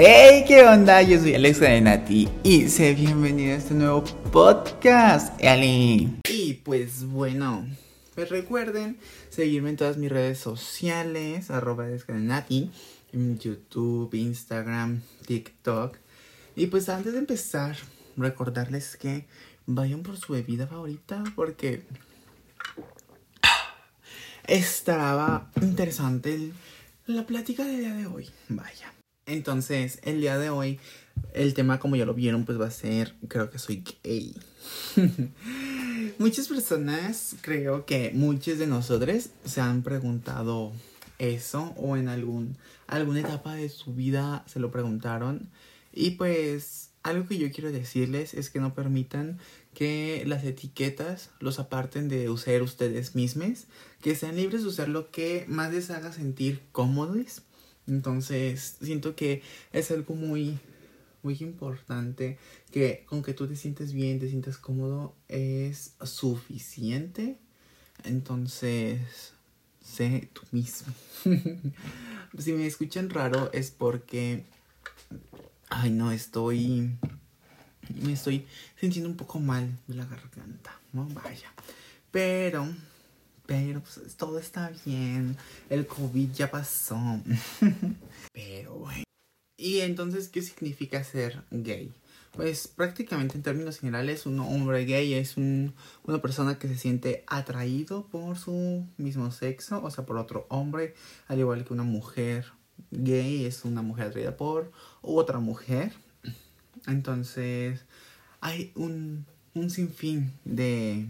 ¡Hey! ¿Qué onda? Yo soy Alex Nati y sé bienvenido a este nuevo podcast, Ali. Y pues bueno, pues recuerden seguirme en todas mis redes sociales, arroba Nati, en YouTube, Instagram, TikTok. Y pues antes de empezar, recordarles que vayan por su bebida favorita porque estaba interesante la plática del día de hoy. Vaya. Entonces, el día de hoy, el tema, como ya lo vieron, pues va a ser, creo que soy gay. Muchas personas, creo que muchos de nosotros se han preguntado eso o en algún, alguna etapa de su vida se lo preguntaron. Y pues algo que yo quiero decirles es que no permitan que las etiquetas los aparten de usar ustedes mismos, que sean libres de usar lo que más les haga sentir cómodos entonces, siento que es algo muy, muy importante que con que tú te sientes bien, te sientas cómodo, es suficiente. Entonces, sé tú mismo. si me escuchan raro es porque, ay no, estoy, me estoy sintiendo un poco mal de la garganta, no vaya. Pero pero pues todo está bien. El COVID ya pasó. Pero bueno. ¿Y entonces qué significa ser gay? Pues prácticamente en términos generales un hombre gay es un, una persona que se siente atraído por su mismo sexo, o sea, por otro hombre, al igual que una mujer gay es una mujer atraída por otra mujer. Entonces hay un, un sinfín de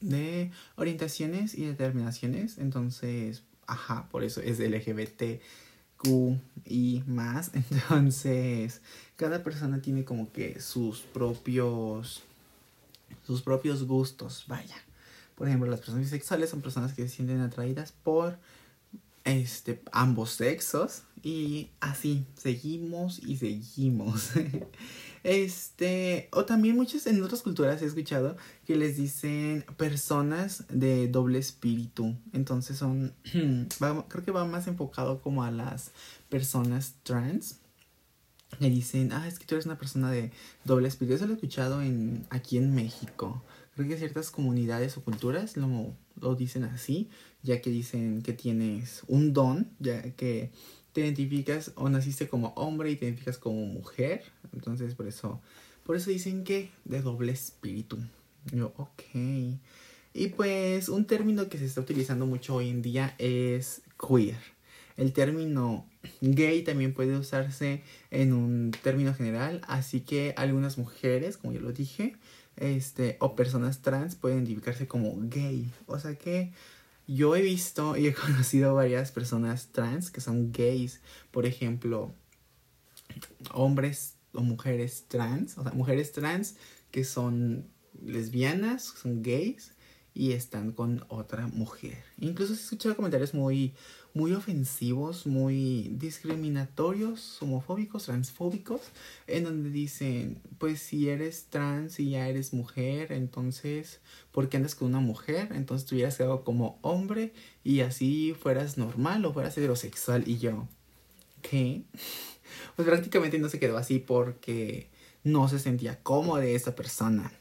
de orientaciones y determinaciones. Entonces, ajá, por eso es LGBTQ y más. Entonces, cada persona tiene como que sus propios sus propios gustos, vaya. Por ejemplo, las personas bisexuales son personas que se sienten atraídas por este ambos sexos y así seguimos y seguimos. Este, o también muchas en otras culturas he escuchado que les dicen personas de doble espíritu. Entonces son, creo que va más enfocado como a las personas trans. Que dicen, ah, es que tú eres una persona de doble espíritu. Eso lo he escuchado en, aquí en México. Creo que ciertas comunidades o culturas lo, lo dicen así, ya que dicen que tienes un don, ya que te identificas o naciste como hombre y te identificas como mujer. Entonces, por eso, por eso dicen que de doble espíritu. Yo, ok. Y pues un término que se está utilizando mucho hoy en día es queer. El término gay también puede usarse en un término general, así que algunas mujeres, como ya lo dije, este, o personas trans pueden identificarse como gay. O sea que yo he visto y he conocido varias personas trans que son gays. Por ejemplo, hombres o mujeres trans. O sea, mujeres trans que son lesbianas, son gays y están con otra mujer. Incluso he escuchado comentarios muy, muy ofensivos, muy discriminatorios, homofóbicos, transfóbicos, en donde dicen, pues si eres trans y ya eres mujer, entonces, ¿por qué andas con una mujer? Entonces tú hubieras quedado como hombre y así fueras normal o fueras heterosexual y yo, ¿qué? Pues prácticamente no se quedó así porque no se sentía cómodo de esa persona.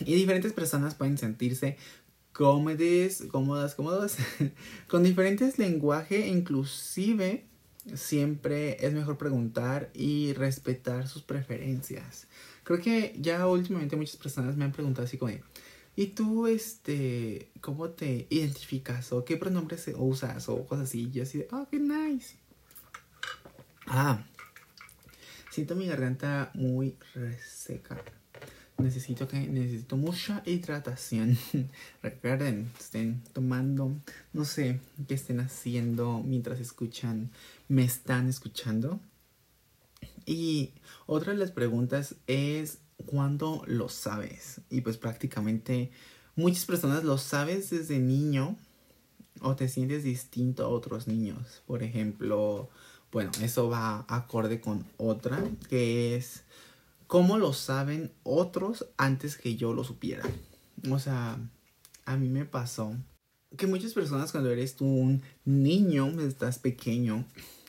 Y diferentes personas pueden sentirse cómodas, cómodas, cómodos, con diferentes lenguajes, inclusive siempre es mejor preguntar y respetar sus preferencias. Creo que ya últimamente muchas personas me han preguntado así como, ¿y tú, este, cómo te identificas? ¿O qué pronombres usas? O cosas así. Y así de, oh, qué nice. Ah, siento mi garganta muy reseca. Necesito que necesito mucha hidratación. Recuerden, estén tomando, no sé qué estén haciendo mientras escuchan, me están escuchando. Y otra de las preguntas es ¿cuándo lo sabes? Y pues prácticamente muchas personas lo sabes desde niño o te sientes distinto a otros niños. Por ejemplo, bueno, eso va acorde con otra que es cómo lo saben otros antes que yo lo supiera. O sea, a mí me pasó que muchas personas cuando eres tú un niño, estás pequeño,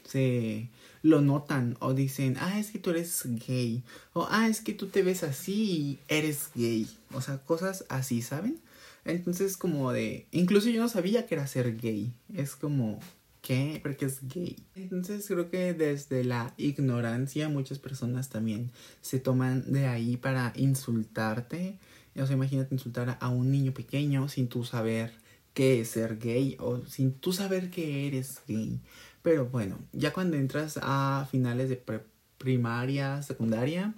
se lo notan o dicen, ah, es que tú eres gay. O, ah, es que tú te ves así y eres gay. O sea, cosas así, ¿saben? Entonces como de, incluso yo no sabía que era ser gay. Es como, ¿Qué? Porque es gay. Entonces creo que desde la ignorancia muchas personas también se toman de ahí para insultarte. O sea, imagínate insultar a un niño pequeño sin tú saber qué es ser gay o sin tú saber que eres gay. Pero bueno, ya cuando entras a finales de primaria, secundaria,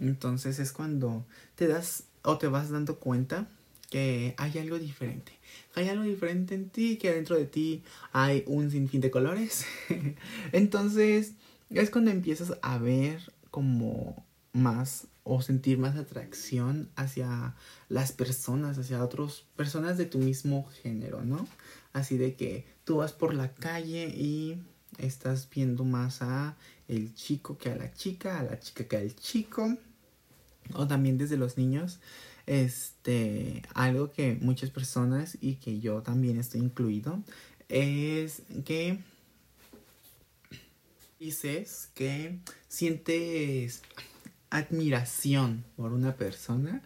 entonces es cuando te das o te vas dando cuenta que hay algo diferente hay algo diferente en ti, que dentro de ti hay un sinfín de colores. Entonces es cuando empiezas a ver como más o sentir más atracción hacia las personas, hacia otras personas de tu mismo género, ¿no? Así de que tú vas por la calle y estás viendo más a el chico que a la chica, a la chica que al chico, o también desde los niños este, algo que muchas personas y que yo también estoy incluido es que dices que sientes admiración por una persona.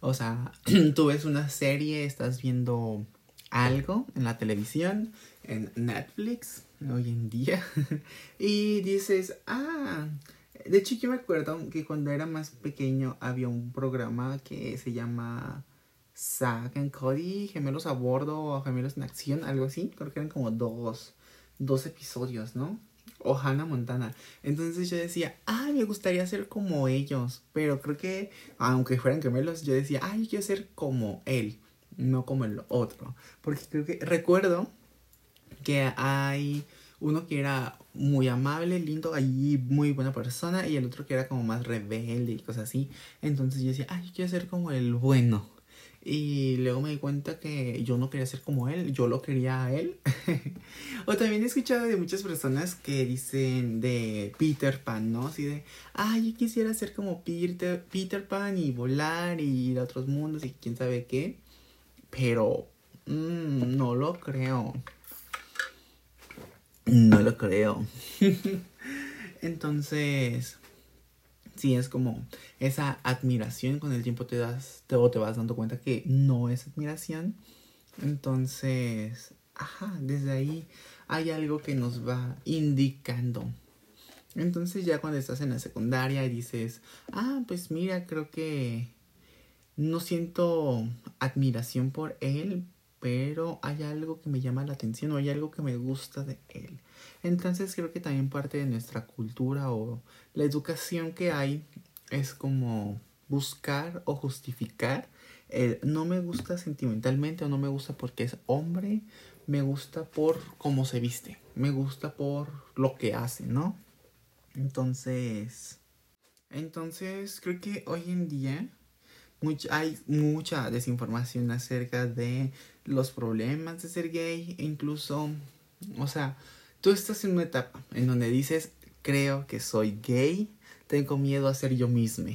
O sea, tú ves una serie, estás viendo algo en la televisión, en Netflix, hoy en día, y dices, ah, de hecho, yo me acuerdo que cuando era más pequeño había un programa que se llama Zack and Cody, Gemelos a Bordo o Gemelos en Acción, algo así. Creo que eran como dos, dos episodios, ¿no? O Hannah Montana. Entonces yo decía, ay, me gustaría ser como ellos. Pero creo que, aunque fueran gemelos, yo decía, ay, quiero ser como él, no como el otro. Porque creo que recuerdo que hay uno que era muy amable, lindo, allí muy buena persona, y el otro que era como más rebelde y cosas así. Entonces yo decía, ay, yo quiero ser como el bueno. Y luego me di cuenta que yo no quería ser como él, yo lo quería a él. o también he escuchado de muchas personas que dicen de Peter Pan, ¿no? Así de, ay, yo quisiera ser como Peter, Peter Pan y volar y ir a otros mundos y quién sabe qué. Pero mmm, no lo creo. No lo creo. Entonces, sí, es como esa admiración. Con el tiempo te das, te, te vas dando cuenta que no es admiración. Entonces, ajá, desde ahí hay algo que nos va indicando. Entonces ya cuando estás en la secundaria y dices, ah, pues mira, creo que no siento admiración por él, pero hay algo que me llama la atención o hay algo que me gusta de él. Entonces creo que también parte de nuestra cultura o la educación que hay es como buscar o justificar el no me gusta sentimentalmente o no me gusta porque es hombre, me gusta por cómo se viste, me gusta por lo que hace, ¿no? Entonces, entonces creo que hoy en día hay mucha desinformación acerca de los problemas de ser gay, e incluso, o sea, tú estás en una etapa en donde dices, creo que soy gay, tengo miedo a ser yo mismo.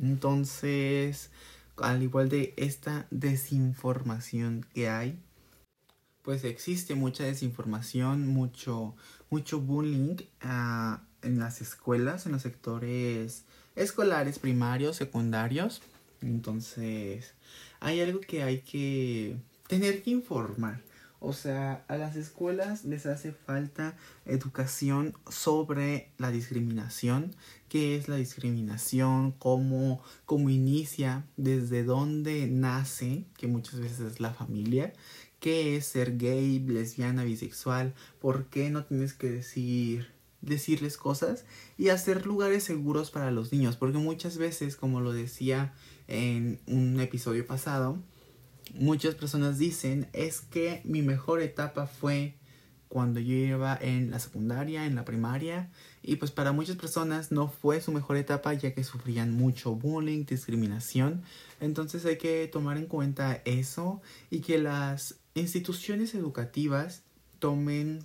Entonces, al igual de esta desinformación que hay, pues existe mucha desinformación, mucho, mucho bullying ah, en las escuelas, en los sectores escolares, primarios, secundarios. Entonces, hay algo que hay que tener que informar. O sea, a las escuelas les hace falta educación sobre la discriminación, qué es la discriminación, cómo, cómo inicia, desde dónde nace, que muchas veces es la familia, qué es ser gay, lesbiana, bisexual, por qué no tienes que decir decirles cosas y hacer lugares seguros para los niños, porque muchas veces, como lo decía en un episodio pasado, muchas personas dicen es que mi mejor etapa fue cuando yo iba en la secundaria, en la primaria, y pues para muchas personas no fue su mejor etapa ya que sufrían mucho bullying, discriminación, entonces hay que tomar en cuenta eso y que las instituciones educativas tomen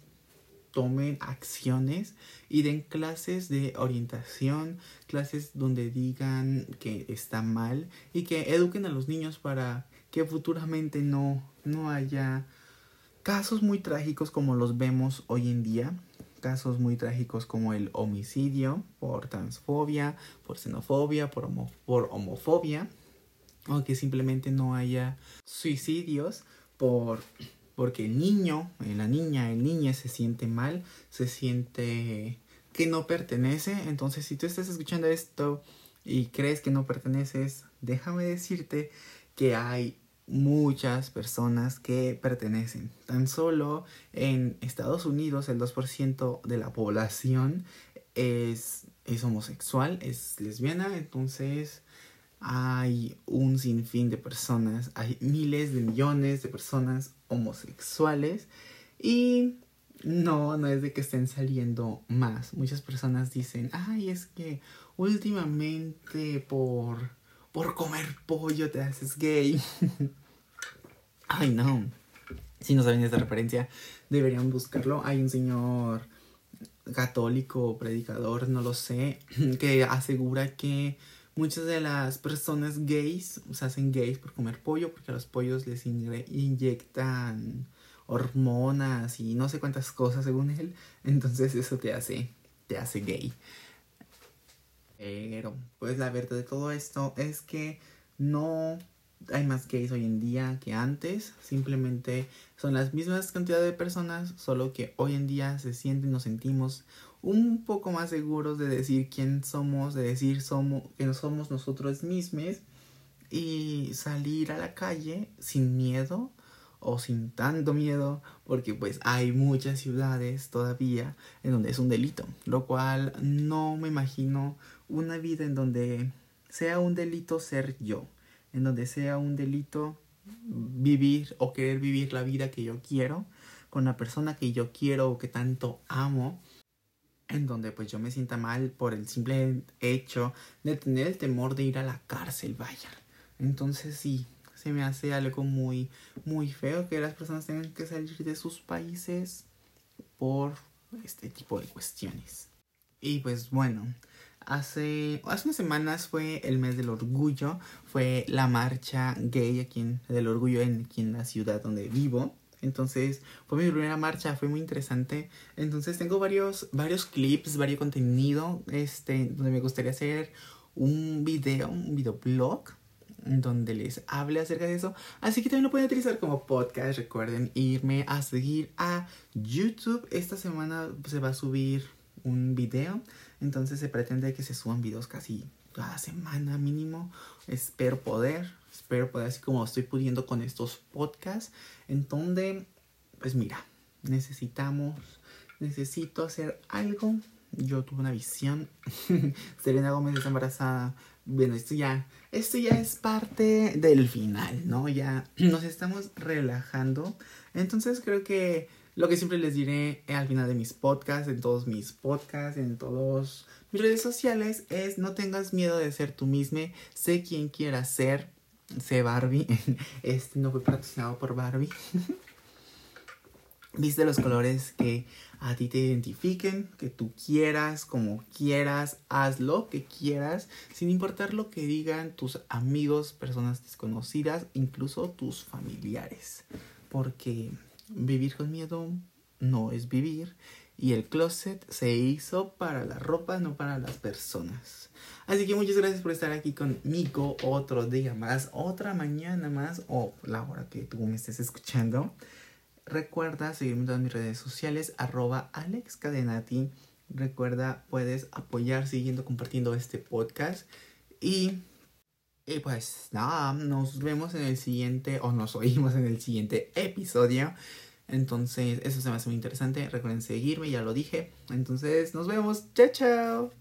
tomen acciones y den clases de orientación, clases donde digan que está mal y que eduquen a los niños para que futuramente no, no haya casos muy trágicos como los vemos hoy en día, casos muy trágicos como el homicidio por transfobia, por xenofobia, por, por homofobia, o que simplemente no haya suicidios por porque el niño, eh, la niña, el niño se siente mal, se siente que no pertenece. Entonces, si tú estás escuchando esto y crees que no perteneces, déjame decirte que hay muchas personas que pertenecen. Tan solo en Estados Unidos el 2% de la población es, es homosexual, es lesbiana, entonces hay un sinfín de personas, hay miles de millones de personas homosexuales y no, no es de que estén saliendo más. Muchas personas dicen, ay, es que últimamente por, por comer pollo te haces gay. ay, no. Si no saben esta referencia, deberían buscarlo. Hay un señor católico, predicador, no lo sé, que asegura que Muchas de las personas gays se hacen gays por comer pollo porque a los pollos les inyectan hormonas y no sé cuántas cosas según él. Entonces eso te hace, te hace gay. Pero pues la verdad de todo esto es que no hay más gays hoy en día que antes. Simplemente son las mismas cantidades de personas, solo que hoy en día se sienten, nos sentimos un poco más seguros de decir quién somos, de decir somos, que somos nosotros mismos y salir a la calle sin miedo o sin tanto miedo porque pues hay muchas ciudades todavía en donde es un delito, lo cual no me imagino una vida en donde sea un delito ser yo, en donde sea un delito vivir o querer vivir la vida que yo quiero con la persona que yo quiero o que tanto amo en donde pues yo me sienta mal por el simple hecho de tener el temor de ir a la cárcel, vaya. Entonces sí, se me hace algo muy, muy feo que las personas tengan que salir de sus países por este tipo de cuestiones. Y pues bueno, hace, hace unas semanas fue el mes del orgullo, fue la marcha gay aquí en, del orgullo en, aquí en la ciudad donde vivo. Entonces fue mi primera marcha, fue muy interesante. Entonces tengo varios, varios clips, varios contenido, este, donde me gustaría hacer un video, un videoblog donde les hable acerca de eso. Así que también lo pueden utilizar como podcast. Recuerden irme a seguir a YouTube. Esta semana se va a subir un video. Entonces se pretende que se suban videos casi cada semana mínimo. Espero poder. Espero poder, así como estoy pudiendo con estos podcasts. En donde, pues mira, necesitamos, necesito hacer algo. Yo tuve una visión. Selena Gómez está embarazada. Bueno, esto ya, esto ya es parte del final, ¿no? Ya nos estamos relajando. Entonces creo que lo que siempre les diré al final de mis podcasts, en todos mis podcasts, en todos mis redes sociales, es no tengas miedo de ser tú mismo. Sé quien quieras ser sé Barbie. Este no fue patrocinado por Barbie. Viste los colores que a ti te identifiquen, que tú quieras, como quieras, haz lo que quieras, sin importar lo que digan tus amigos, personas desconocidas, incluso tus familiares. Porque vivir con miedo no es vivir y el closet se hizo para la ropa, no para las personas. Así que muchas gracias por estar aquí conmigo otro día más, otra mañana más o la hora que tú me estés escuchando. Recuerda seguirme en todas mis redes sociales, arroba alexcadenati. Recuerda, puedes apoyar siguiendo compartiendo este podcast. Y, y pues nada, nos vemos en el siguiente o nos oímos en el siguiente episodio. Entonces, eso se me hace muy interesante. Recuerden seguirme, ya lo dije. Entonces, nos vemos. Chao, chao.